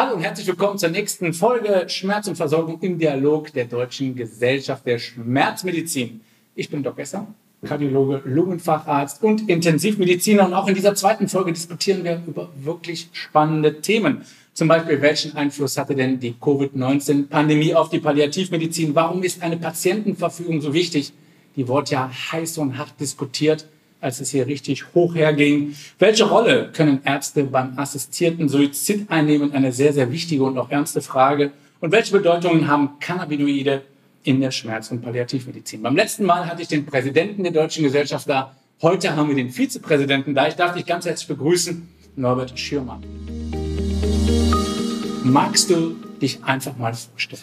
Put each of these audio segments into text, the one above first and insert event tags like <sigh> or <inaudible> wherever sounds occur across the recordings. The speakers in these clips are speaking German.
Hallo und herzlich willkommen zur nächsten Folge Schmerz und Versorgung im Dialog der Deutschen Gesellschaft der Schmerzmedizin. Ich bin Dr. Esser, Kardiologe, Lungenfacharzt und Intensivmediziner und auch in dieser zweiten Folge diskutieren wir über wirklich spannende Themen. Zum Beispiel, welchen Einfluss hatte denn die Covid-19-Pandemie auf die Palliativmedizin? Warum ist eine Patientenverfügung so wichtig? Die wurde ja heiß und hart diskutiert als es hier richtig hoch herging. Welche Rolle können Ärzte beim assistierten Suizid einnehmen? Eine sehr, sehr wichtige und auch ernste Frage. Und welche Bedeutungen haben Cannabinoide in der Schmerz- und Palliativmedizin? Beim letzten Mal hatte ich den Präsidenten der Deutschen Gesellschaft da. Heute haben wir den Vizepräsidenten da. Ich darf dich ganz herzlich begrüßen, Norbert Schirmann. Magst du dich einfach mal vorstellen?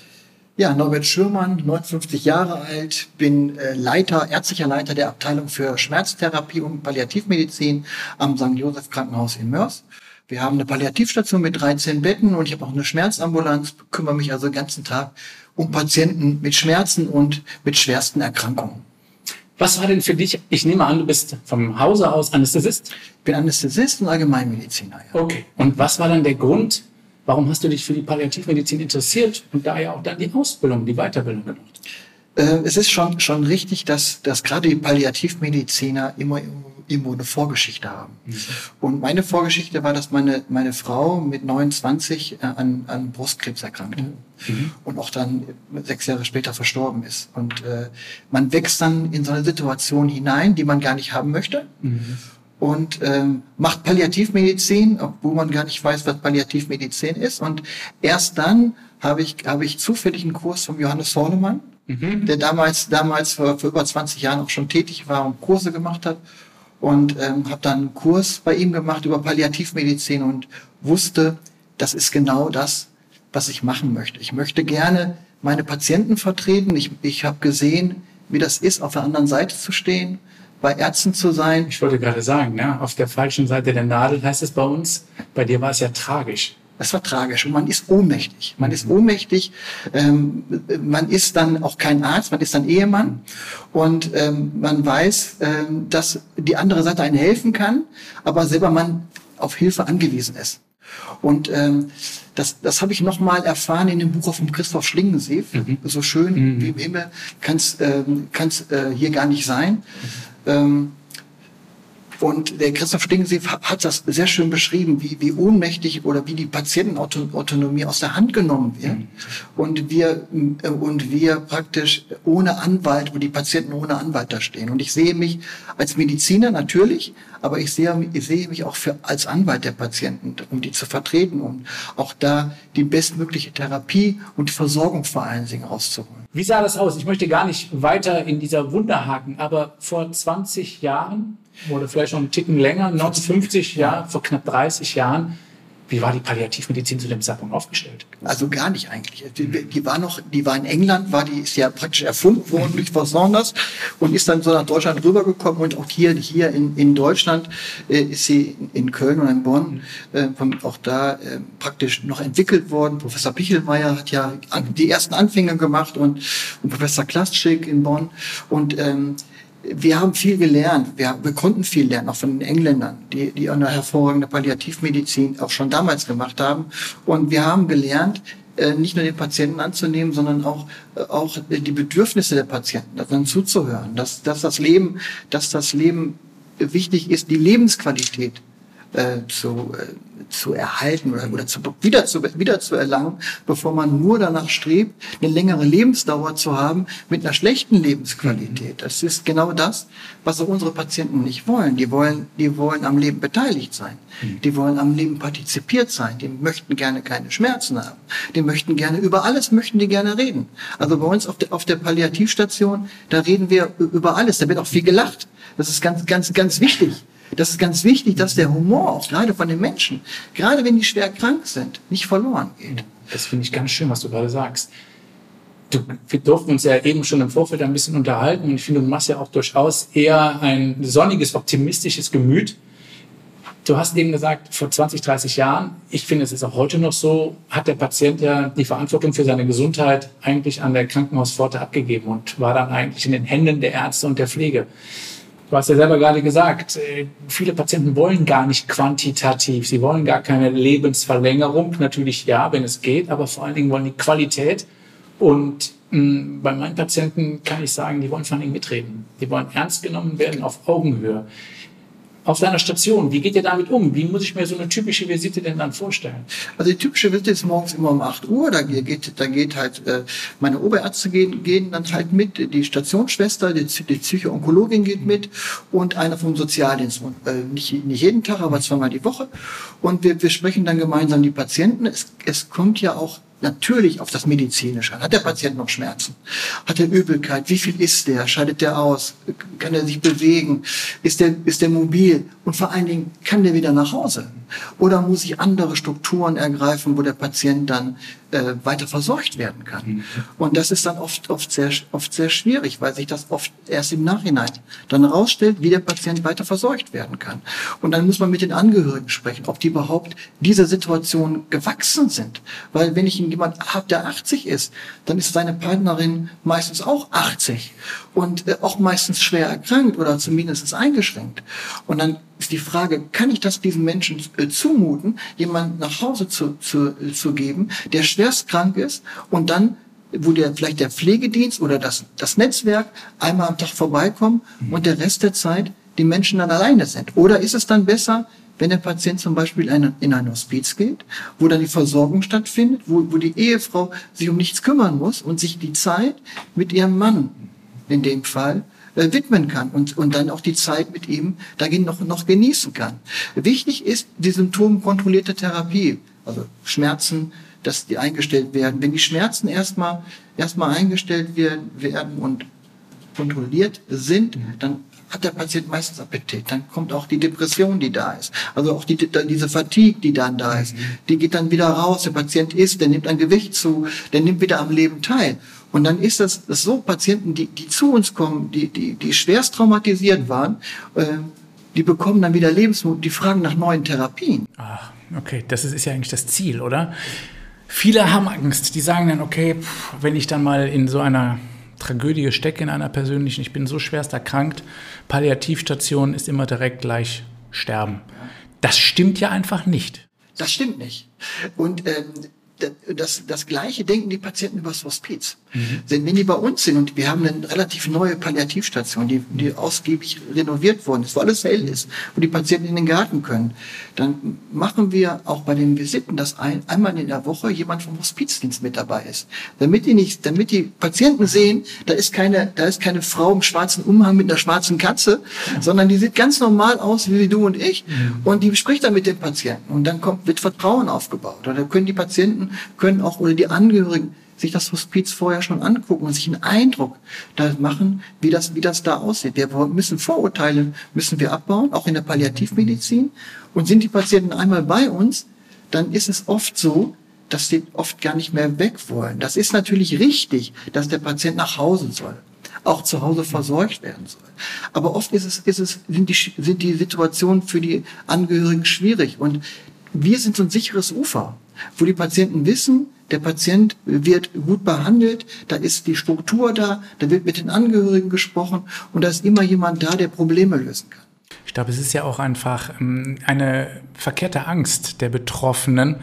Ja, Norbert Schürmann, 59 Jahre alt, bin äh, Leiter, ärztlicher Leiter der Abteilung für Schmerztherapie und Palliativmedizin am St. Josef Krankenhaus in Mörs. Wir haben eine Palliativstation mit 13 Betten und ich habe auch eine Schmerzambulanz, kümmere mich also den ganzen Tag um Patienten mit Schmerzen und mit schwersten Erkrankungen. Was war denn für dich, ich nehme an, du bist vom Hause aus Anästhesist? Ich bin Anästhesist und Allgemeinmediziner. Ja. Okay. Und was war dann der Grund, Warum hast du dich für die Palliativmedizin interessiert und da ja auch dann die Ausbildung, die Weiterbildung gemacht? Äh, es ist schon, schon richtig, dass, dass gerade die Palliativmediziner immer irgendwo eine Vorgeschichte haben. Mhm. Und meine Vorgeschichte war, dass meine, meine Frau mit 29 äh, an, an Brustkrebs erkrankte mhm. und auch dann sechs Jahre später verstorben ist. Und äh, man wächst dann in so eine Situation hinein, die man gar nicht haben möchte. Mhm und ähm, macht Palliativmedizin, obwohl man gar nicht weiß, was Palliativmedizin ist. Und erst dann habe ich, habe ich zufällig einen Kurs vom Johannes Hornemann, mhm. der damals, damals vor, vor über 20 Jahren auch schon tätig war und Kurse gemacht hat. Und ähm, habe dann einen Kurs bei ihm gemacht über Palliativmedizin und wusste, das ist genau das, was ich machen möchte. Ich möchte gerne meine Patienten vertreten. Ich, ich habe gesehen, wie das ist, auf der anderen Seite zu stehen bei Ärzten zu sein. Ich wollte gerade sagen, ne? auf der falschen Seite der Nadel heißt es bei uns. Bei dir war es ja tragisch. Das war tragisch und man ist ohnmächtig. Man ist ohnmächtig. Ähm, man ist dann auch kein Arzt, man ist dann Ehemann und ähm, man weiß, ähm, dass die andere Seite einen helfen kann, aber selber man auf Hilfe angewiesen ist. Und ähm, das, das habe ich noch mal erfahren in dem Buch von Christoph Schlingensief. Mhm. So schön mhm. wie im Himmel kann es ähm, kann's, äh, hier gar nicht sein. Ähm, und der Christoph Stingensief hat das sehr schön beschrieben, wie, wie ohnmächtig oder wie die Patientenautonomie aus der Hand genommen wird. Mhm. Und wir, äh, und wir praktisch ohne Anwalt, wo die Patienten ohne Anwalt da stehen. Und ich sehe mich als Mediziner natürlich, aber ich sehe, ich sehe mich auch für, als Anwalt der Patienten, um die zu vertreten und auch da die bestmögliche Therapie und Versorgung vor allen Dingen rauszuholen. Wie sah das aus? Ich möchte gar nicht weiter in dieser Wunderhaken, aber vor 20 Jahren oder vielleicht schon einen Ticken länger, 1950, ja, vor knapp 30 Jahren, wie war die Palliativmedizin zu dem Zeitpunkt aufgestellt? Also gar nicht eigentlich. Die, die war noch, die war in England, war die ist ja praktisch erfunden worden durch Frau Saunders und ist dann so nach Deutschland rübergekommen und auch hier hier in, in Deutschland äh, ist sie in Köln und in Bonn äh, auch da äh, praktisch noch entwickelt worden. Professor Pichelmeier hat ja die ersten Anfänge gemacht und, und Professor Klaschik in Bonn und ähm, wir haben viel gelernt. Wir, wir konnten viel lernen, auch von den Engländern, die, die eine hervorragende Palliativmedizin auch schon damals gemacht haben. Und wir haben gelernt, äh, nicht nur den Patienten anzunehmen, sondern auch, äh, auch die Bedürfnisse der Patienten, dann zuzuhören, dass, dass das Leben, dass das Leben wichtig ist, die Lebensqualität äh, zu, äh, zu erhalten oder, oder zu, wieder, zu, wieder zu erlangen, bevor man nur danach strebt, eine längere Lebensdauer zu haben mit einer schlechten Lebensqualität. Das ist genau das, was unsere Patienten nicht wollen. Die wollen, die wollen am Leben beteiligt sein. Mhm. Die wollen am Leben partizipiert sein. Die möchten gerne keine Schmerzen haben. Die möchten gerne, über alles möchten die gerne reden. Also bei uns auf der, auf der Palliativstation, da reden wir über alles. Da wird auch viel gelacht. Das ist ganz, ganz, ganz wichtig. Das ist ganz wichtig, dass der Humor auch gerade von den Menschen, gerade wenn die schwer krank sind, nicht verloren geht. Das finde ich ganz schön, was du gerade sagst. Du, wir durften uns ja eben schon im Vorfeld ein bisschen unterhalten und ich finde, du machst ja auch durchaus eher ein sonniges, optimistisches Gemüt. Du hast eben gesagt, vor 20, 30 Jahren, ich finde, es ist auch heute noch so, hat der Patient ja die Verantwortung für seine Gesundheit eigentlich an der Krankenhauspforte abgegeben und war dann eigentlich in den Händen der Ärzte und der Pflege. Du hast ja selber gerade gesagt, äh, viele Patienten wollen gar nicht quantitativ, sie wollen gar keine Lebensverlängerung. Natürlich ja, wenn es geht, aber vor allen Dingen wollen die Qualität. Und mm, bei meinen Patienten kann ich sagen, die wollen vor allen Dingen mitreden. Die wollen ernst genommen werden auf Augenhöhe auf seiner Station. Wie geht ihr damit um? Wie muss ich mir so eine typische Visite denn dann vorstellen? Also die typische Visite ist morgens immer um 8 Uhr. Da geht, da geht halt, äh, meine Oberärzte gehen, gehen dann halt mit, die Stationsschwester, die, die Psychoonkologin geht mit und einer vom Sozialdienst. Und, äh, nicht, nicht jeden Tag, aber zweimal die Woche. Und wir, wir sprechen dann gemeinsam die Patienten. Es, es kommt ja auch natürlich auf das Medizinische an. Hat der Patient noch Schmerzen? Hat er Übelkeit? Wie viel ist der? Scheidet der aus? Kann er sich bewegen? Ist der, ist der mobil? Und vor allen Dingen, kann der wieder nach Hause? Oder muss ich andere Strukturen ergreifen, wo der Patient dann äh, weiter versorgt werden kann? Und das ist dann oft, oft, sehr, oft sehr schwierig, weil sich das oft erst im Nachhinein dann herausstellt, wie der Patient weiter versorgt werden kann. Und dann muss man mit den Angehörigen sprechen, ob die überhaupt dieser Situation gewachsen sind. Weil wenn ich jemand habe, der 80 ist, dann ist seine Partnerin meistens auch 80 und äh, auch meistens schwer erkrankt oder zumindest eingeschränkt. Und dann ist die Frage, kann ich das diesen Menschen äh, zumuten, jemanden nach Hause zu, zu, äh, zu geben, der schwerst krank ist und dann wo der vielleicht der Pflegedienst oder das, das Netzwerk einmal am Tag vorbeikommen und der Rest der Zeit die Menschen dann alleine sind? Oder ist es dann besser, wenn der Patient zum Beispiel in ein Hospiz geht, wo dann die Versorgung stattfindet, wo, wo die Ehefrau sich um nichts kümmern muss und sich die Zeit mit ihrem Mann in dem Fall äh, widmen kann und, und dann auch die Zeit mit ihm dagegen noch, noch genießen kann. Wichtig ist die symptomkontrollierte Therapie, also Schmerzen, dass die eingestellt werden. Wenn die Schmerzen erstmal erstmal eingestellt werden, werden und kontrolliert sind, dann hat der Patient meistens Appetit. Dann kommt auch die Depression, die da ist. Also auch die, diese Fatigue, die dann da ist. Die geht dann wieder raus. Der Patient isst, der nimmt ein Gewicht zu, der nimmt wieder am Leben teil. Und dann ist das, das so Patienten, die, die zu uns kommen, die, die, die schwerst traumatisiert waren, äh, die bekommen dann wieder Lebensmut, die fragen nach neuen Therapien. Ach, okay, das ist, ist ja eigentlich das Ziel, oder? Viele haben Angst. Die sagen dann, okay, pff, wenn ich dann mal in so einer Tragödie stecke, in einer persönlichen, ich bin so schwerst erkrankt, Palliativstation ist immer direkt gleich sterben. Das stimmt ja einfach nicht. Das stimmt nicht. Und ähm, das, das Gleiche denken die Patienten über das Hospiz. Mhm. Denn wenn die bei uns sind und wir haben eine relativ neue Palliativstation, die, die ausgiebig renoviert worden ist, wo alles hell ist, wo die Patienten in den Garten können, dann machen wir auch bei den Visiten, dass ein, einmal in der Woche jemand vom Hospizdienst mit dabei ist. Damit die nicht, damit die Patienten sehen, da ist keine, da ist keine Frau im schwarzen Umhang mit einer schwarzen Katze, mhm. sondern die sieht ganz normal aus wie du und ich mhm. und die spricht dann mit den Patienten und dann kommt, wird Vertrauen aufgebaut. Oder können die Patienten, können auch, oder die Angehörigen sich das Hospiz vorher schon angucken und sich einen Eindruck da machen, wie das, wie das da aussieht. Wir müssen Vorurteile, müssen wir abbauen, auch in der Palliativmedizin. Und sind die Patienten einmal bei uns, dann ist es oft so, dass sie oft gar nicht mehr weg wollen. Das ist natürlich richtig, dass der Patient nach Hause soll, auch zu Hause versorgt werden soll. Aber oft ist es, ist es, sind, die, sind die Situationen für die Angehörigen schwierig. Und wir sind so ein sicheres Ufer, wo die Patienten wissen, der Patient wird gut behandelt, da ist die Struktur da, da wird mit den Angehörigen gesprochen und da ist immer jemand da, der Probleme lösen kann. Ich glaube, es ist ja auch einfach ähm, eine verkehrte Angst der Betroffenen,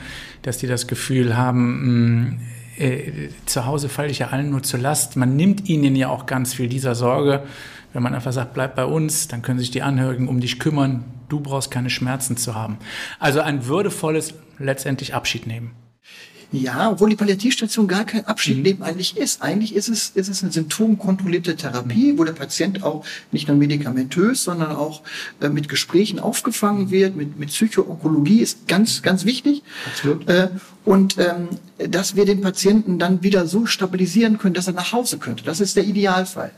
dass die das Gefühl haben, mm, äh, zu Hause falle ich ja allen nur zur Last. Man nimmt ihnen ja auch ganz viel dieser Sorge. Wenn man einfach sagt, bleib bei uns, dann können sich die Angehörigen um dich kümmern. Du brauchst keine Schmerzen zu haben. Also ein würdevolles letztendlich Abschied nehmen. Ja, obwohl die Palliativstation gar kein Abschiedleben mhm. eigentlich ist. Eigentlich ist es, ist es eine symptomkontrollierte Therapie, mhm. wo der Patient auch nicht nur medikamentös, sondern auch äh, mit Gesprächen aufgefangen wird, mit, mit Psychoonkologie ist ganz, ganz wichtig. Absolut. Äh, und ähm, dass wir den Patienten dann wieder so stabilisieren können, dass er nach Hause könnte. Das ist der Idealfall.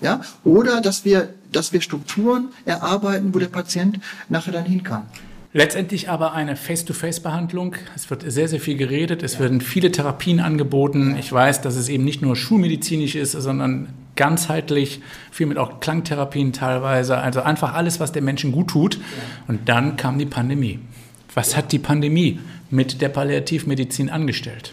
Ja? Oder dass wir, dass wir Strukturen erarbeiten, wo der Patient nachher dann hin kann. Letztendlich aber eine Face-to-Face-Behandlung. Es wird sehr, sehr viel geredet. Es werden viele Therapien angeboten. Ich weiß, dass es eben nicht nur schulmedizinisch ist, sondern ganzheitlich, viel mit auch Klangtherapien teilweise. Also einfach alles, was den Menschen gut tut. Und dann kam die Pandemie. Was hat die Pandemie mit der Palliativmedizin angestellt?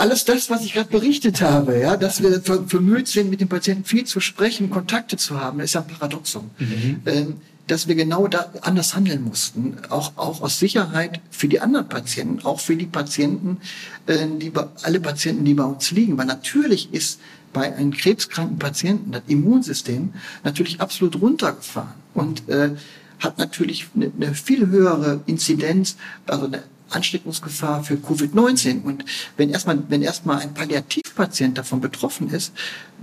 Alles das, was ich gerade berichtet habe, ja, dass wir bemüht sind, mit dem Patienten viel zu sprechen, Kontakte zu haben, ist ja ein Paradoxum. Mhm. Ähm, dass wir genau da anders handeln mussten, auch, auch aus Sicherheit für die anderen Patienten, auch für die Patienten, äh, die, alle Patienten, die bei uns liegen. Weil natürlich ist bei einem krebskranken Patienten das Immunsystem natürlich absolut runtergefahren und äh, hat natürlich eine, eine viel höhere Inzidenz, also eine Ansteckungsgefahr für Covid-19. Und wenn erstmal, wenn erstmal ein Palliativpatient davon betroffen ist,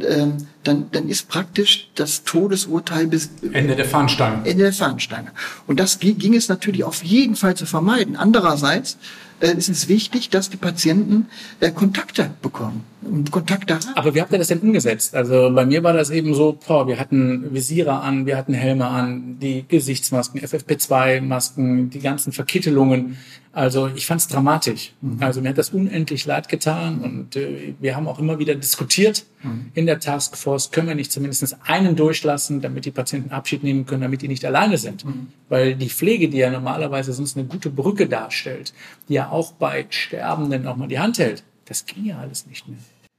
ähm, dann, dann ist praktisch das Todesurteil bis Ende der Fahnenstange. Ende der Fahnenstange. Und das ging es natürlich auf jeden Fall zu vermeiden. Andererseits äh, ist es wichtig, dass die Patienten äh, Kontakte bekommen und Kontakte haben. Aber wie habt ihr das denn umgesetzt? Also bei mir war das eben so, boah, wir hatten Visiere an, wir hatten Helme an, die Gesichtsmasken, FFP2-Masken, die ganzen Verkittelungen. Also ich fand es dramatisch. Mhm. Also mir hat das unendlich leid getan und äh, wir haben auch immer wieder diskutiert mhm. in der Taskforce, können wir nicht zumindest einen durchlassen, damit die Patienten Abschied nehmen können, damit die nicht alleine sind. Mhm. Weil die Pflege, die ja normalerweise sonst eine gute Brücke darstellt, die ja auch bei Sterbenden auch mal die Hand hält, das ging ja alles nicht mehr.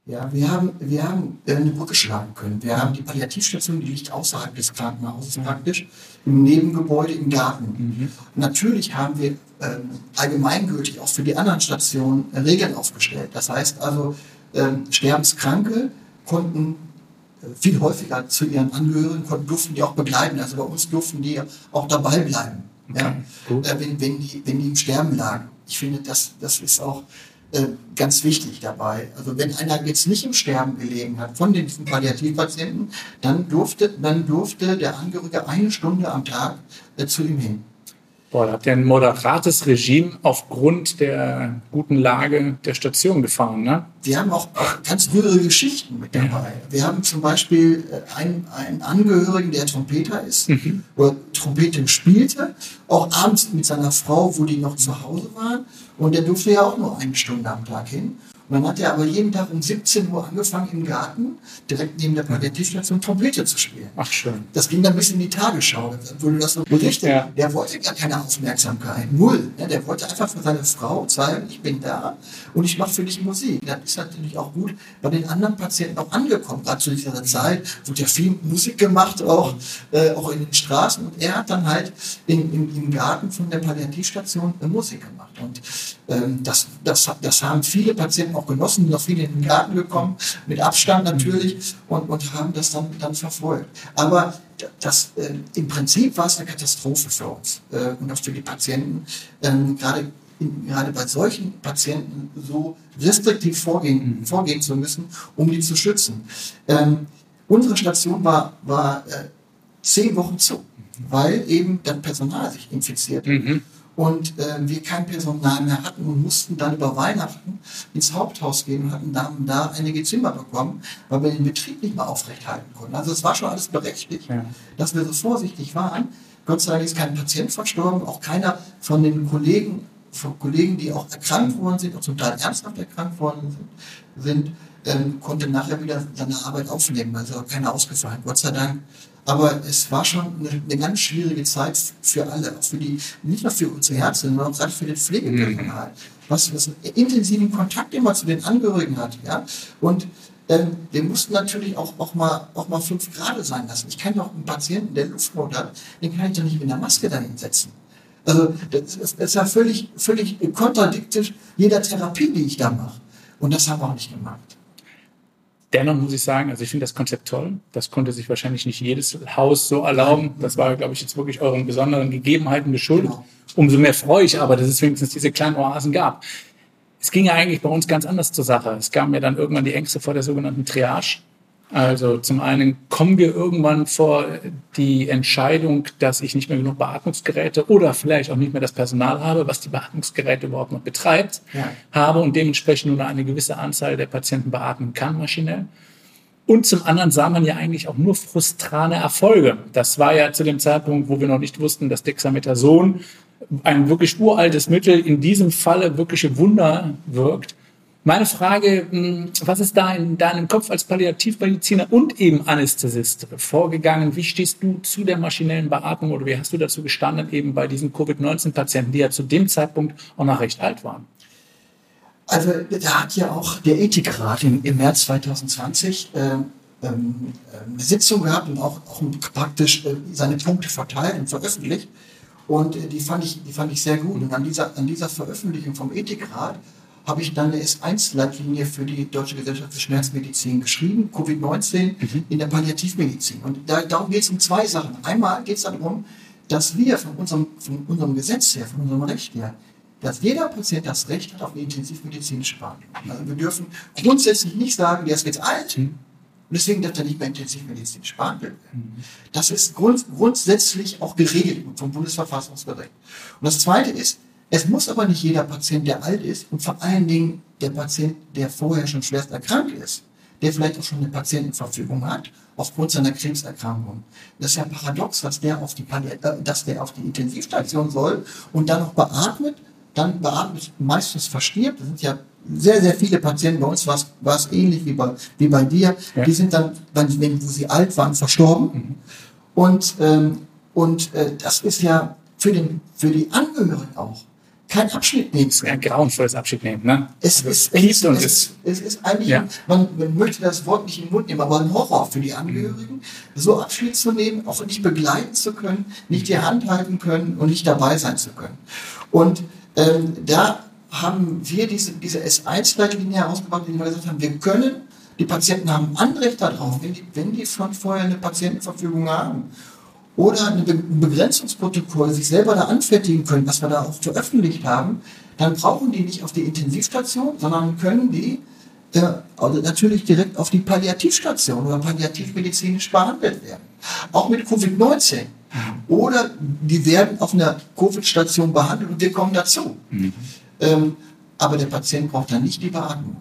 Ja, wir haben, wir haben äh, eine Brücke schlagen können. Wir haben die Palliativstation, die liegt außerhalb des Krankenhauses praktisch, im Nebengebäude, im Garten. Mhm. Natürlich haben wir ähm, allgemeingültig auch für die anderen Stationen Regeln aufgestellt. Das heißt also, ähm, Sterbenskranke konnten äh, viel häufiger zu ihren Angehörigen, konnten, durften die auch begleiten. Also bei uns durften die auch dabei bleiben, okay. ja, äh, wenn, wenn, die, wenn die im Sterben lagen. Ich finde, das, das ist auch äh, ganz wichtig dabei. Also wenn einer jetzt nicht im Sterben gelegen hat von diesen Palliativpatienten, dann durfte, dann durfte der Angehörige eine Stunde am Tag äh, zu ihm hin. Boah, da habt ihr ein moderates Regime aufgrund der guten Lage der Station gefahren, ne? Wir haben auch, ganz rührige Geschichten mit dabei. Ja. Wir haben zum Beispiel äh, einen, einen Angehörigen, der Trompeter ist, mhm. oder Trompete spielte, auch abends mit seiner Frau, wo die noch zu Hause waren. Und der durfte ja auch nur eine Stunde am Tag hin. Und dann hat er aber jeden Tag um 17 Uhr angefangen im Garten, direkt neben der Palliativstation, Trompete zu spielen. Ach schön. Das ging dann bis in die Tagesschau. Dann wurde das so berichtet. Ja. Der wollte gar keine Aufmerksamkeit. Null. Der wollte einfach für seine Frau zeigen, ich bin da und ich mache für dich Musik. Das ist natürlich auch gut bei den anderen Patienten auch angekommen. Gerade zu dieser Zeit wurde ja viel Musik gemacht, auch, äh, auch in den Straßen. Und er hat dann halt in, in, im Garten von der Palliativstation äh, Musik gemacht. Und ähm, das, das, das haben viele Patienten auch genossen, noch viele in den Garten gekommen, mit Abstand natürlich, und, und haben das dann, dann verfolgt. Aber das, äh, im Prinzip war es eine Katastrophe für uns äh, und auch für die Patienten. Ähm, gerade, in, gerade bei solchen Patienten so restriktiv vorgehen, vorgehen zu müssen, um die zu schützen. Ähm, unsere Station war, war äh, zehn Wochen zu, weil eben das Personal sich infiziert. Mhm und äh, wir kein Personal mehr hatten und mussten dann über Weihnachten ins Haupthaus gehen und hatten dann da einige Zimmer bekommen, weil wir den Betrieb nicht mehr aufrechthalten konnten. Also es war schon alles berechtigt, ja. dass wir so vorsichtig waren. Gott sei Dank ist kein Patient verstorben, auch keiner von den Kollegen, von Kollegen, die auch erkrankt worden sind, auch zum Teil ernsthaft erkrankt worden sind, sind ähm, konnte nachher wieder seine Arbeit aufnehmen. Also keiner ausgefallen, Gott sei Dank. Aber es war schon eine, eine, ganz schwierige Zeit für alle, auch für die, nicht nur für unsere Ärzte, sondern auch gerade für den Pflegepersonal, was, was einen intensiven Kontakt immer zu den Angehörigen hat. Ja? Und ähm, wir mussten natürlich auch, auch, mal, auch mal fünf Grad sein lassen. Ich kann doch einen Patienten, der Luftnot hat, den kann ich doch nicht mit einer Maske dahin setzen. Also das ist, das ist ja völlig, völlig kontradiktisch jeder Therapie, die ich da mache. Und das haben wir auch nicht gemacht. Dennoch muss ich sagen, also ich finde das Konzept toll. Das konnte sich wahrscheinlich nicht jedes Haus so erlauben. Das war, glaube ich, jetzt wirklich euren besonderen Gegebenheiten geschuldet. Genau. Umso mehr freue ich aber, dass es wenigstens diese kleinen Oasen gab. Es ging ja eigentlich bei uns ganz anders zur Sache. Es gab mir dann irgendwann die Ängste vor der sogenannten Triage. Also zum einen kommen wir irgendwann vor die Entscheidung, dass ich nicht mehr genug Beatmungsgeräte oder vielleicht auch nicht mehr das Personal habe, was die Beatmungsgeräte überhaupt noch betreibt, ja. habe und dementsprechend nur eine gewisse Anzahl der Patienten beatmen kann maschinell. Und zum anderen sah man ja eigentlich auch nur frustrane Erfolge. Das war ja zu dem Zeitpunkt, wo wir noch nicht wussten, dass Dexamethason ein wirklich uraltes Mittel in diesem Falle wirkliche Wunder wirkt. Meine Frage, hm, was ist da in deinem Kopf als Palliativmediziner und eben Anästhesist vorgegangen? Wie stehst du zu der maschinellen Beatmung oder wie hast du dazu gestanden, eben bei diesen Covid-19-Patienten, die ja zu dem Zeitpunkt auch noch recht alt waren? Also da hat ja auch der Ethikrat im, im März 2020 äh, ähm, eine Sitzung gehabt und auch, auch praktisch äh, seine Punkte verteilt und veröffentlicht. Und äh, die, fand ich, die fand ich sehr gut. Und an dieser, an dieser Veröffentlichung vom Ethikrat habe ich dann eine S1-Leitlinie für die Deutsche Gesellschaft für Schmerzmedizin geschrieben, Covid-19 mhm. in der Palliativmedizin. Und da, darum geht es um zwei Sachen. Einmal geht es darum, dass wir von unserem, von unserem Gesetz her, von unserem Recht her, dass jeder Patient das Recht hat auf eine intensivmedizinische Behandlung. Also wir dürfen grundsätzlich nicht sagen, der ist jetzt alt mhm. und deswegen darf er nicht mehr intensivmedizinisch behandelt werden. Mhm. Das ist grund, grundsätzlich auch geregelt vom Bundesverfassungsgericht. Und das Zweite ist, es muss aber nicht jeder Patient, der alt ist und vor allen Dingen der Patient, der vorher schon schwerst erkrankt ist, der vielleicht auch schon eine Patientenverfügung hat, aufgrund seiner Krebserkrankung. Das ist ja paradox, dass der auf die, äh, dass der auf die Intensivstation soll und dann noch beatmet dann beatmet, meistens verstirbt. Das sind ja sehr, sehr viele Patienten. Bei uns war es ähnlich wie bei, wie bei dir. Ja. Die sind dann, wenn, wo sie alt waren, verstorben. Mhm. Und, ähm, und äh, das ist ja für, den, für die Angehörigen auch kein Abschied nehmen. Es ist ein grauenvolles Abschied nehmen, ne? Es, also ist, es, und es, es ist eigentlich, ja. man, man möchte das Wort nicht in den Mund nehmen, aber ein Horror für die Angehörigen, so Abschied zu nehmen, auch nicht begleiten zu können, nicht die Hand halten können und nicht dabei sein zu können. Und ähm, da haben wir diese, diese S1-Leitlinie herausgebracht, in der wir gesagt haben, wir können, die Patienten haben Anrecht darauf, wenn die, wenn die vorher eine Patientenverfügung haben oder ein Begrenzungsprotokoll sich selber da anfertigen können, was wir da auch veröffentlicht haben, dann brauchen die nicht auf die Intensivstation, sondern können die äh, also natürlich direkt auf die Palliativstation oder palliativmedizinisch behandelt werden. Auch mit Covid-19. Oder die werden auf einer Covid-Station behandelt und wir kommen dazu. Mhm. Ähm, aber der Patient braucht dann nicht die Beatmung.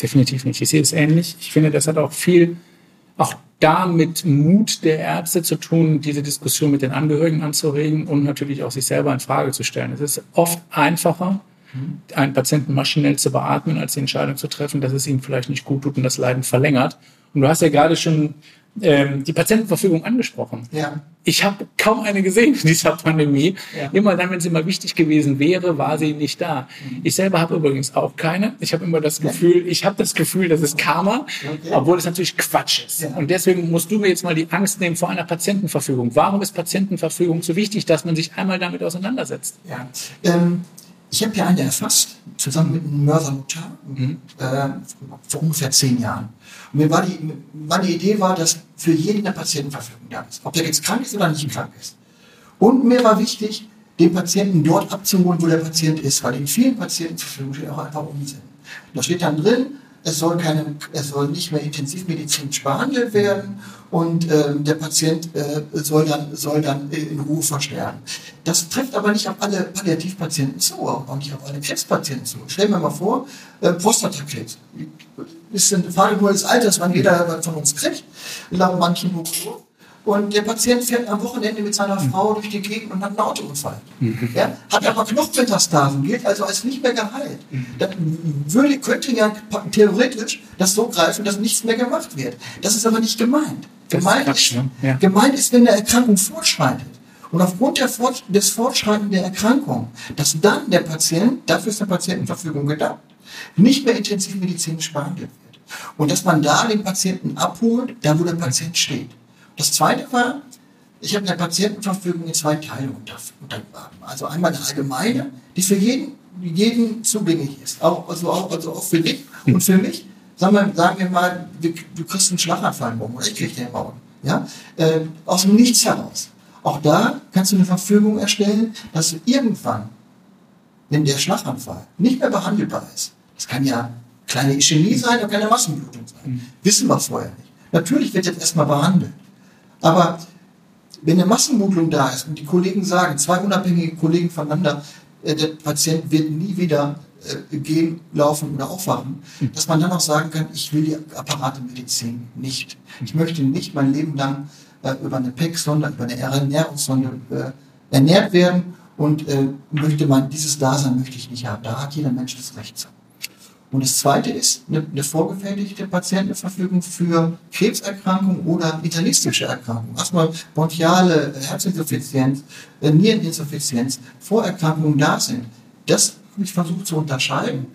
Definitiv nicht. Ich sehe es ähnlich. Ich finde, das hat auch viel, auch da mit Mut der Ärzte zu tun, diese Diskussion mit den Angehörigen anzuregen und natürlich auch sich selber in Frage zu stellen. Es ist oft einfacher, mhm. einen Patienten maschinell zu beatmen, als die Entscheidung zu treffen, dass es ihm vielleicht nicht gut tut und das Leiden verlängert. Und du hast ja gerade schon ähm, die Patientenverfügung angesprochen. Ja. Ich habe kaum eine gesehen in dieser Pandemie. Ja. Immer dann, wenn sie mal wichtig gewesen wäre, war sie nicht da. Mhm. Ich selber habe übrigens auch keine. Ich habe immer das Gefühl, ich habe das Gefühl, das ist Karma, okay. obwohl es natürlich Quatsch ist. Ja. Und deswegen musst du mir jetzt mal die Angst nehmen vor einer Patientenverfügung. Warum ist Patientenverfügung so wichtig, dass man sich einmal damit auseinandersetzt? Ja. Ähm ich habe ja eine erfasst, zusammen mit einem Mörser Notar, mhm. äh, vor ungefähr zehn Jahren. Und mir war die, meine Idee war, dass für jeden eine Patientenverfügung da ist. Ob der jetzt krank ist oder nicht krank ist. Und mir war wichtig, den Patienten dort abzuholen, wo der Patient ist, weil in vielen Patientenverfügungen steht auch einfach Unsinn. Da steht dann drin, es soll, keine, es soll nicht mehr intensivmedizinisch behandelt werden und äh, der Patient äh, soll dann, soll dann in Ruhe versterben. Das trifft aber nicht auf alle Palliativpatienten zu, auch nicht auf alle Krebspatienten zu. Stellen wir mal vor, äh, Prostatakrebs. Ist eine Frage nur des Alters, wann jeder von uns kriegt, laut manchen Hochschulen. Und der Patient fährt am Wochenende mit seiner Frau durch die Gegend und hat einen Autounfall. Mhm. Ja, hat aber Knochenmetastasen, gilt also als nicht mehr geheilt. Mhm. Dann würde, könnte ja theoretisch das so greifen, dass nichts mehr gemacht wird. Das ist aber nicht gemeint. Gemeint ist, ist, ja. gemeint ist, wenn eine Erkrankung fortschreitet. Und aufgrund Fort des Fortschreitens der Erkrankung, dass dann der Patient, dafür ist eine Patientenverfügung gedacht, nicht mehr intensivmedizinisch behandelt wird. Und dass man da den Patienten abholt, da wo der Patient steht. Das zweite war, ich habe eine Patientenverfügung in zwei Teile untergraben. Also einmal eine allgemeine, die für jeden, jeden zugänglich ist. Auch, also, auch, also auch für dich und für mich. Sagen wir, sagen wir mal, du, du kriegst einen Schlaganfall morgen oder ich krieg den morgen. Ja? Äh, aus dem Nichts heraus. Auch da kannst du eine Verfügung erstellen, dass du irgendwann, wenn der Schlaganfall nicht mehr behandelbar ist, das kann ja kleine Ischämie sein oder keine Massenblutung sein, mhm. wissen wir vorher nicht. Natürlich wird jetzt erstmal behandelt. Aber wenn eine Massenmutung da ist und die Kollegen sagen, zwei unabhängige Kollegen voneinander, äh, der Patient wird nie wieder äh, gehen, laufen oder aufwachen, hm. dass man dann auch sagen kann, ich will die Apparatemedizin nicht. Ich möchte nicht mein Leben lang äh, über eine PEC-Sonde, über eine Ernährungssonde äh, ernährt werden und möchte man, dieses Dasein möchte ich nicht haben. Da hat jeder Mensch das Recht zu. Und das zweite ist eine, eine vorgefertigte Patientenverfügung für Krebserkrankungen oder internistische Erkrankungen. Erstmal bronchiale Herzinsuffizienz, äh, Niereninsuffizienz, Vorerkrankungen da sind. Das habe ich versucht zu unterscheiden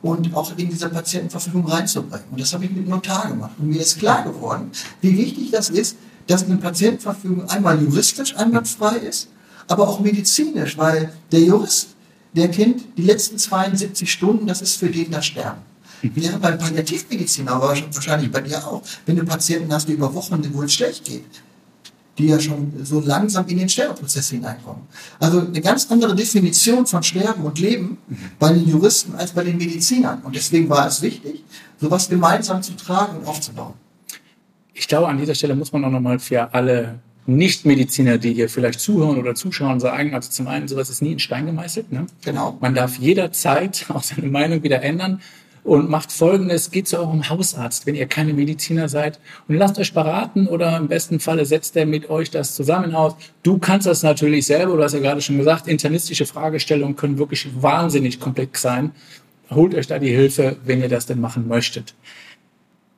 und auch in diese Patientenverfügung reinzubringen. Und das habe ich mit Notar gemacht. Und mir ist klar geworden, wie wichtig das ist, dass eine Patientenverfügung einmal juristisch einwandfrei ist, aber auch medizinisch, weil der Jurist, der kennt die letzten 72 Stunden, das ist für den das Sterben. Ja, beim Palliativmediziner, aber wahrscheinlich bei dir auch, wenn du Patienten hast, die über Wochen, wo es schlecht geht, die ja schon so langsam in den Sterbeprozess hineinkommen. Also eine ganz andere Definition von Sterben und Leben bei den Juristen als bei den Medizinern. Und deswegen war es wichtig, sowas gemeinsam zu tragen und aufzubauen. Ich glaube, an dieser Stelle muss man auch nochmal für alle Nicht-Mediziner, die hier vielleicht zuhören oder zuschauen, sagen, also zum einen, sowas ist nie in Stein gemeißelt. Ne? Genau. Man darf jederzeit <laughs> auch seine Meinung wieder ändern und macht Folgendes, geht zu eurem Hausarzt, wenn ihr keine Mediziner seid und lasst euch beraten oder im besten Falle setzt er mit euch das zusammen aus. Du kannst das natürlich selber, du hast ja gerade schon gesagt, internistische Fragestellungen können wirklich wahnsinnig komplex sein. Holt euch da die Hilfe, wenn ihr das denn machen möchtet.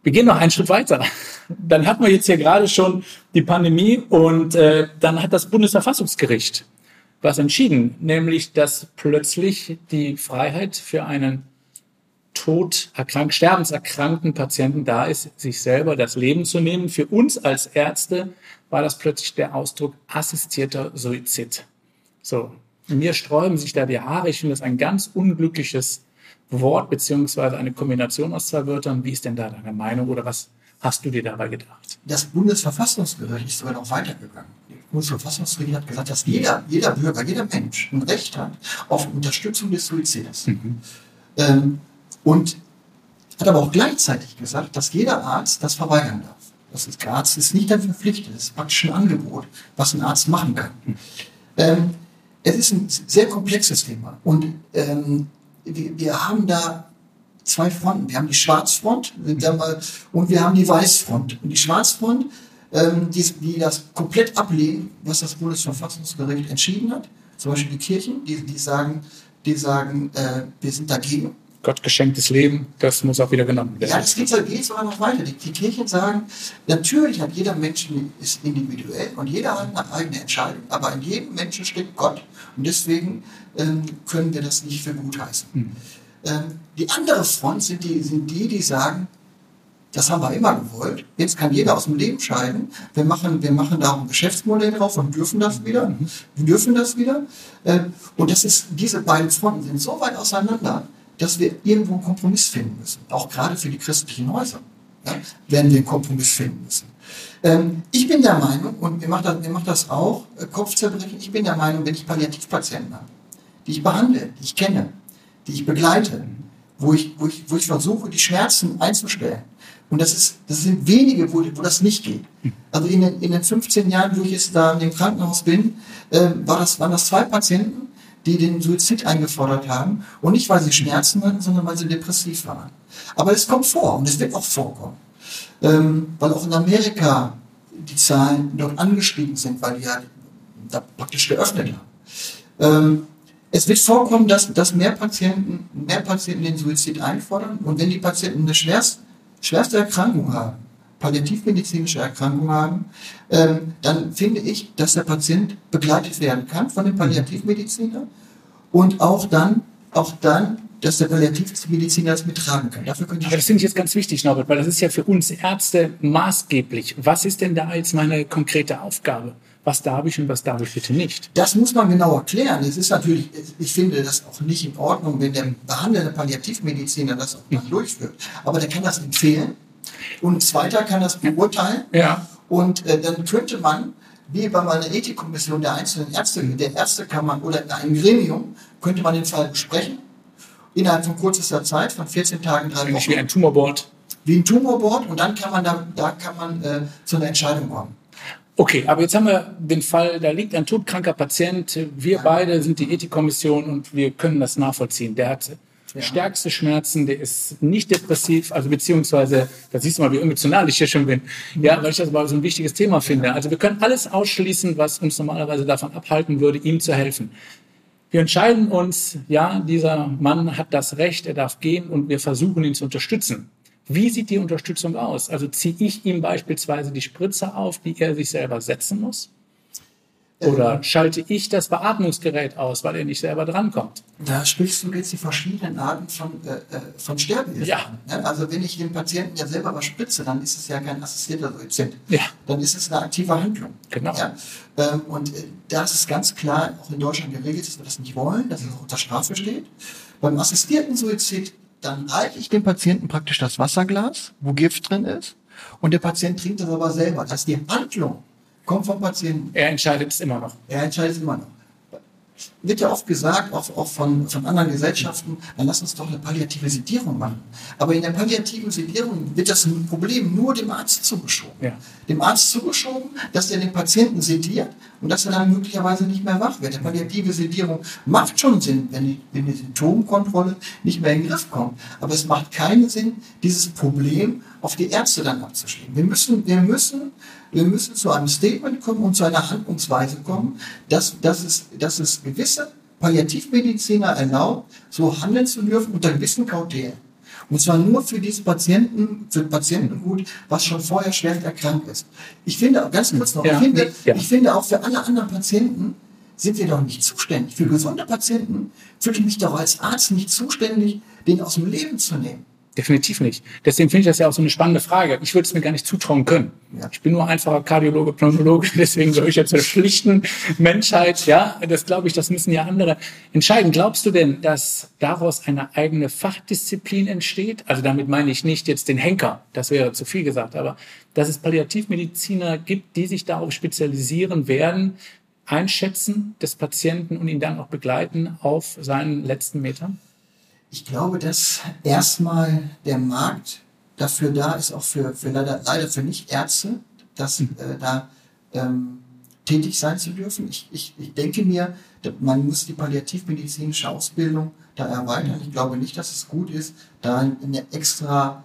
Wir gehen noch einen Schritt weiter. Dann hatten wir jetzt hier gerade schon die Pandemie und äh, dann hat das Bundesverfassungsgericht was entschieden, nämlich dass plötzlich die Freiheit für einen tot erkrankt, sterbenserkrankten Patienten da ist, sich selber das Leben zu nehmen. Für uns als Ärzte war das plötzlich der Ausdruck assistierter Suizid. So, mir sträuben sich da die Haare. Ich finde das ein ganz unglückliches Wort beziehungsweise eine Kombination aus zwei Wörtern. Wie ist denn da deine Meinung oder was hast du dir dabei gedacht? Das Bundesverfassungsgericht ist sogar noch weitergegangen. Das Bundesverfassungsgericht hat gesagt, dass jeder, jeder Bürger, jeder Mensch ein Recht hat auf Unterstützung des Suizides. Mhm. Ähm, und hat aber auch gleichzeitig gesagt, dass jeder Arzt das verweigern darf. Das ist, der Arzt ist nicht dafür verpflichtet, das ist praktisch ein Angebot, was ein Arzt machen kann. Ähm, es ist ein sehr komplexes Thema und ähm, wir, wir haben da zwei Fronten. Wir haben die Schwarzfront und wir haben die Weißfront. Und die Schwarzfront, ähm, die, die das komplett ablehnen, was das Bundesverfassungsgericht entschieden hat, zum Beispiel die Kirchen, die, die sagen, die sagen, äh, wir sind dagegen. Gott geschenktes Leben, das muss auch wieder genommen werden. Ja, das geht, geht sogar noch weiter. Die, die Kirchen sagen, natürlich hat jeder Mensch ist individuell und jeder hat eine eigene Entscheidung, aber in jedem Menschen steckt Gott. Und deswegen ähm, können wir das nicht für gut heißen. Mhm. Ähm, die andere Front sind die, sind die, die sagen, das haben wir immer gewollt. Jetzt kann jeder aus dem Leben scheiden. Wir machen, wir machen da ein Geschäftsmodell drauf und dürfen das wieder. Mhm. Wir dürfen das wieder. Ähm, und das ist, diese beiden Fronten sind so weit auseinander, dass wir irgendwo einen Kompromiss finden müssen. Auch gerade für die christlichen Häuser ja, werden wir einen Kompromiss finden müssen. Ähm, ich bin der Meinung, und mir macht das, mir macht das auch äh, Kopfzerbrechen, ich bin der Meinung, wenn ich Palliativpatienten habe, die ich behandle, die ich kenne, die ich begleite, wo ich, wo ich, wo ich versuche, die Schmerzen einzustellen. Und das, ist, das sind wenige, wo, wo das nicht geht. Also in den, in den 15 Jahren, wo ich jetzt da in dem Krankenhaus bin, äh, war das, waren das zwei Patienten, die den Suizid eingefordert haben. Und nicht, weil sie Schmerzen hatten, sondern weil sie depressiv waren. Aber es kommt vor und es wird auch vorkommen. Ähm, weil auch in Amerika die Zahlen dort angestiegen sind, weil die ja da praktisch geöffnet haben. Ähm, es wird vorkommen, dass, dass mehr, Patienten, mehr Patienten den Suizid einfordern. Und wenn die Patienten eine schwerst, schwerste Erkrankung haben, palliativmedizinische Erkrankung haben, ähm, dann finde ich, dass der Patient begleitet werden kann von dem Palliativmediziner und auch dann, auch dann, dass der Palliativmediziner das mittragen kann. Dafür könnte ich Aber das finde ich jetzt ganz wichtig, Norbert, weil das ist ja für uns Ärzte maßgeblich. Was ist denn da jetzt meine konkrete Aufgabe? Was darf ich und was darf ich bitte nicht? Das muss man genau erklären. Es ist natürlich, ich finde das auch nicht in Ordnung, wenn der behandelnde Palliativmediziner das auch nicht durchführt. Aber der kann das empfehlen und ein zweiter kann das beurteilen. Ja. Und äh, dann könnte man, wie bei meiner Ethikkommission der einzelnen Ärzte, der Ärztekammer oder in einem Gremium, könnte man den Fall besprechen. Innerhalb von kürzester Zeit, von 14 Tagen, drei Wochen. Wie ein Tumorboard. Wie ein Tumorboard und dann kann man da, da kann man äh, zu einer Entscheidung kommen. Okay, aber jetzt haben wir den Fall, da liegt ein todkranker Patient. Wir beide sind die Ethikkommission und wir können das nachvollziehen. Der hat ja. stärkste Schmerzen, der ist nicht depressiv, also beziehungsweise, da siehst du mal, wie emotional ich hier schon bin. Ja, weil ich das mal so ein wichtiges Thema finde. Also wir können alles ausschließen, was uns normalerweise davon abhalten würde, ihm zu helfen. Wir entscheiden uns, ja, dieser Mann hat das Recht, er darf gehen und wir versuchen ihn zu unterstützen. Wie sieht die Unterstützung aus? Also ziehe ich ihm beispielsweise die Spritze auf, die er sich selber setzen muss? Oder schalte ich das Beatmungsgerät aus, weil er nicht selber drankommt? Da sprichst du jetzt die verschiedenen Arten von, äh, äh von Sterbehilfe ja. Ne? Also wenn ich dem Patienten ja selber was spritze, dann ist es ja kein assistierter Suizid. Ja. Dann ist es eine aktive Handlung. Genau. Ja? Ähm, und äh, das ist ganz klar auch in Deutschland geregelt, dass wir das nicht wollen, dass es auch unter Strafe steht. Beim assistierten Suizid, dann reiche ich dem Patienten praktisch das Wasserglas, wo Gift drin ist, und der Patient trinkt das aber selber. Das ist die Handlung kommt vom Patienten. Er entscheidet es immer noch. Er entscheidet es immer noch. Wird ja oft gesagt, auch, auch von, von anderen Gesellschaften, dann lass uns doch eine palliative Sedierung machen. Aber in der palliativen Sedierung wird das Problem nur dem Arzt zugeschoben. Ja. Dem Arzt zugeschoben, dass er den Patienten sediert und dass er dann möglicherweise nicht mehr wach wird. Die palliative Sedierung macht schon Sinn, wenn die, wenn die Symptomkontrolle nicht mehr in den Griff kommt. Aber es macht keinen Sinn, dieses Problem auf die Ärzte dann abzuschieben. Wir müssen, wir müssen wir müssen zu einem Statement kommen und zu einer Handlungsweise kommen, dass, dass, es, dass es gewisse Palliativmediziner erlaubt, so handeln zu dürfen unter gewissen Kautelen. Und zwar nur für diese Patienten, für Patientengut, was schon vorher schwer erkrankt ist. Ich finde, ganz kurz noch, ja, ich, finde, ja. ich finde auch für alle anderen Patienten sind wir doch nicht zuständig. Für gesunde Patienten fühle ich mich doch als Arzt nicht zuständig, den aus dem Leben zu nehmen. Definitiv nicht. Deswegen finde ich das ja auch so eine spannende Frage. Ich würde es mir gar nicht zutrauen können. Ja. Ich bin nur einfacher Kardiologe, Pneumologe, <laughs> deswegen soll ich jetzt zur schlichten Menschheit, ja, das glaube ich, das müssen ja andere entscheiden. Glaubst du denn, dass daraus eine eigene Fachdisziplin entsteht? Also damit meine ich nicht jetzt den Henker, das wäre zu viel gesagt, aber dass es Palliativmediziner gibt, die sich darauf spezialisieren werden, einschätzen des Patienten und ihn dann auch begleiten auf seinen letzten Metern? Ich glaube, dass erstmal der Markt dafür da ist, auch für, für leider, leider für Nicht-Ärzte, dass äh, da ähm, tätig sein zu dürfen. Ich, ich, ich denke mir, man muss die palliativmedizinische Ausbildung da erweitern. Ich glaube nicht, dass es gut ist, da eine extra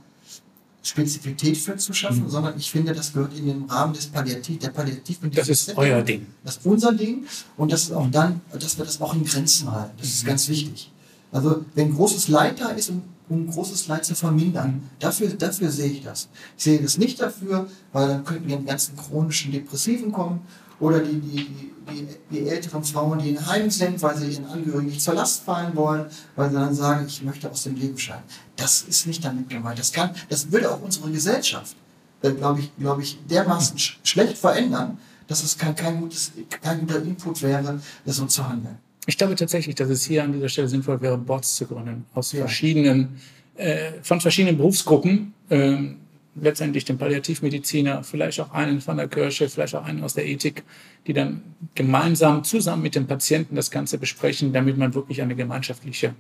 Spezifität für zu schaffen, mhm. sondern ich finde, das gehört in den Rahmen des Palliativ, der Palliativmedizin. Das ist euer Ding. Das ist unser Ding und das ist auch dann, dass wir das auch in Grenzen halten. Das ist mhm. ganz wichtig. Also wenn großes Leid da ist, um, um großes Leid zu vermindern, dafür, dafür sehe ich das. Ich sehe das nicht dafür, weil dann könnten die ganzen chronischen Depressiven kommen oder die, die, die, die, älteren Frauen, die in Heimen sind, weil sie ihren Angehörigen nicht zur Last fallen wollen, weil sie dann sagen, ich möchte aus dem Leben scheiden. Das ist nicht damit gemeint. Das kann, das würde auch unsere Gesellschaft, äh, glaube ich, glaube ich, dermaßen sch schlecht verändern, dass es kein, kein, gutes, kein guter Input wäre, so zu handeln. Ich glaube tatsächlich, dass es hier an dieser Stelle sinnvoll wäre, Boards zu gründen aus ja. verschiedenen, äh, von verschiedenen Berufsgruppen. Ähm, letztendlich den Palliativmediziner, vielleicht auch einen von der Kirche, vielleicht auch einen aus der Ethik, die dann gemeinsam zusammen mit dem Patienten das Ganze besprechen, damit man wirklich eine gemeinschaftliche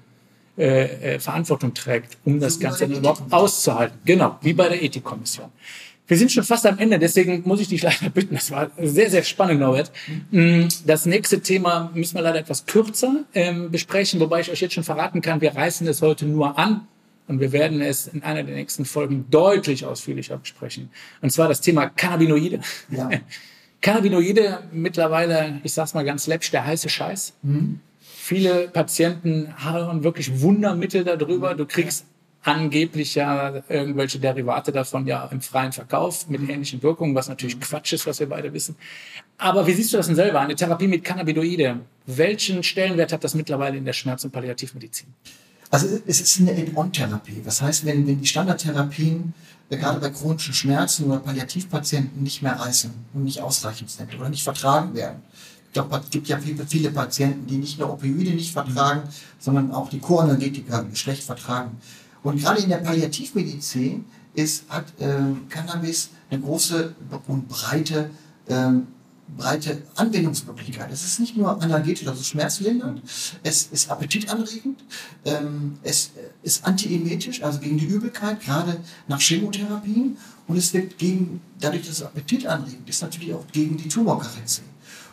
äh, äh, Verantwortung trägt, um das Ganze überhaupt auszuhalten. Genau, wie bei der Ethikkommission. Wir sind schon fast am Ende, deswegen muss ich dich leider bitten. Das war sehr, sehr spannend, Norbert. Mm, das nächste Thema müssen wir leider etwas kürzer ähm, besprechen, wobei ich euch jetzt schon verraten kann, wir reißen es heute nur an und wir werden es in einer der nächsten Folgen deutlich ausführlicher besprechen. Und zwar das Thema Cannabinoide. Ja. <laughs> Cannabinoide mittlerweile, ich sag's mal ganz läppisch, der heiße Scheiß. Mhm. Viele Patienten haben wirklich Wundermittel darüber. Du kriegst angeblich ja irgendwelche Derivate davon ja im freien Verkauf mit ähnlichen Wirkungen, was natürlich mhm. Quatsch ist, was wir beide wissen. Aber wie siehst du das denn selber? Eine Therapie mit Cannabinoide, welchen Stellenwert hat das mittlerweile in der Schmerz- und Palliativmedizin? Also es ist eine Add-on-Therapie. Das heißt, wenn, wenn die Standardtherapien äh, gerade bei chronischen Schmerzen oder Palliativpatienten nicht mehr reißen und nicht ausreichend sind oder nicht vertragen werden. Ich glaube, es gibt ja viele, viele Patienten, die nicht nur Opioide nicht vertragen, sondern auch die Koenergetika schlecht vertragen. Und gerade in der Palliativmedizin ist, hat ähm, Cannabis eine große und breite, ähm, breite Anwendungsmöglichkeit. Es ist nicht nur analgetisch, also schmerzlindernd, es ist appetitanregend, ähm, es ist antiemetisch, also gegen die Übelkeit, gerade nach Chemotherapien. Und es wird gegen, dadurch, dass es appetitanregend ist, natürlich auch gegen die Tumorkarenzen.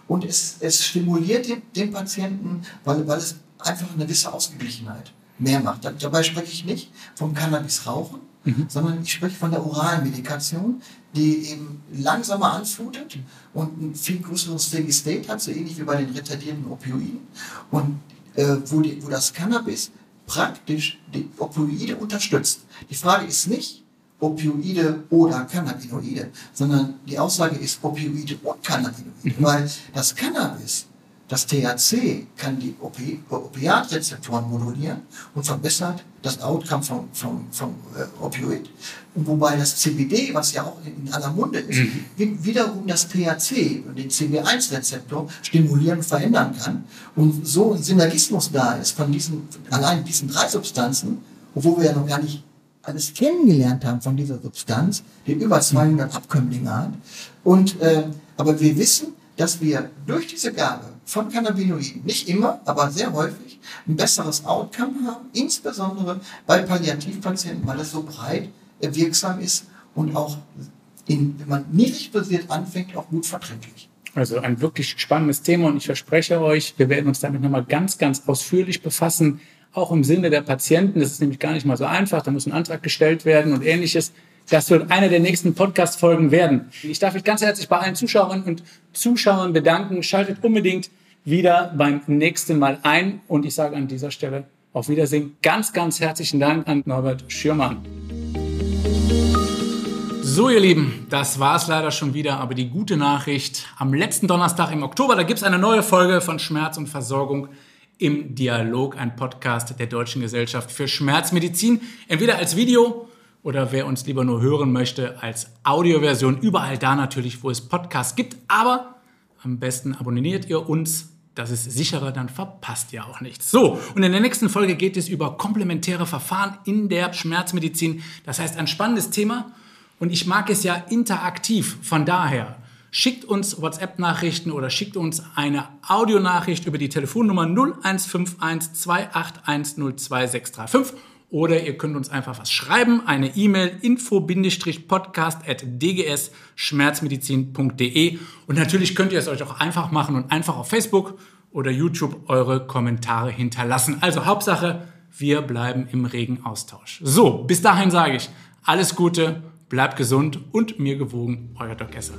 Und es, es stimuliert den, den Patienten, weil, weil es einfach eine gewisse Ausgeglichenheit mehr macht. Dabei spreche ich nicht vom Cannabis-Rauchen, mhm. sondern ich spreche von der oralen Medikation, die eben langsamer anflutet und ein viel größeres Steady State hat, so ähnlich wie bei den retardierenden Opioiden. Und äh, wo, die, wo das Cannabis praktisch die Opioide unterstützt. Die Frage ist nicht, Opioide oder Cannabinoide, sondern die Aussage ist Opioide und Cannabinoide, mhm. weil das Cannabis das THC kann die Opi Opiatrezeptoren modulieren und verbessert das Outcome vom, vom, vom äh, Opioid. Und wobei das CBD, was ja auch in aller Munde ist, mhm. wiederum das THC und den CB1-Rezeptor stimulieren und verändern kann. Und so ein Synergismus da ist von diesen, allein diesen drei Substanzen, obwohl wir ja noch gar nicht alles kennengelernt haben von dieser Substanz, die über 200 Abkömmlinge hat. Und, äh, aber wir wissen, dass wir durch diese Gabe von Cannabinoiden, nicht immer, aber sehr häufig, ein besseres Outcome haben, insbesondere bei Palliativpatienten, weil es so breit wirksam ist und auch, in, wenn man niedrig dosiert anfängt, auch gut verträglich. Also ein wirklich spannendes Thema und ich verspreche euch, wir werden uns damit nochmal ganz, ganz ausführlich befassen, auch im Sinne der Patienten. Das ist nämlich gar nicht mal so einfach, da muss ein Antrag gestellt werden und ähnliches. Das wird eine der nächsten Podcast-Folgen werden. Ich darf mich ganz herzlich bei allen Zuschauern und Zuschauern bedanken. Schaltet unbedingt wieder beim nächsten Mal ein. Und ich sage an dieser Stelle auf Wiedersehen. Ganz, ganz herzlichen Dank an Norbert Schürmann. So, ihr Lieben, das war es leider schon wieder, aber die gute Nachricht, am letzten Donnerstag im Oktober, da gibt es eine neue Folge von Schmerz und Versorgung im Dialog, ein Podcast der Deutschen Gesellschaft für Schmerzmedizin, entweder als Video oder wer uns lieber nur hören möchte, als Audioversion, überall da natürlich, wo es Podcasts gibt. Aber am besten abonniert ihr uns, das ist sicherer, dann verpasst ihr auch nichts. So, und in der nächsten Folge geht es über komplementäre Verfahren in der Schmerzmedizin. Das heißt, ein spannendes Thema und ich mag es ja interaktiv. Von daher, schickt uns WhatsApp-Nachrichten oder schickt uns eine Audionachricht über die Telefonnummer 0151 281 02635 oder ihr könnt uns einfach was schreiben, eine E-Mail info-podcast at dgs-schmerzmedizin.de und natürlich könnt ihr es euch auch einfach machen und einfach auf Facebook oder YouTube eure Kommentare hinterlassen. Also Hauptsache, wir bleiben im regen Austausch. So, bis dahin sage ich alles Gute, bleibt gesund und mir gewogen, euer Doc Esser.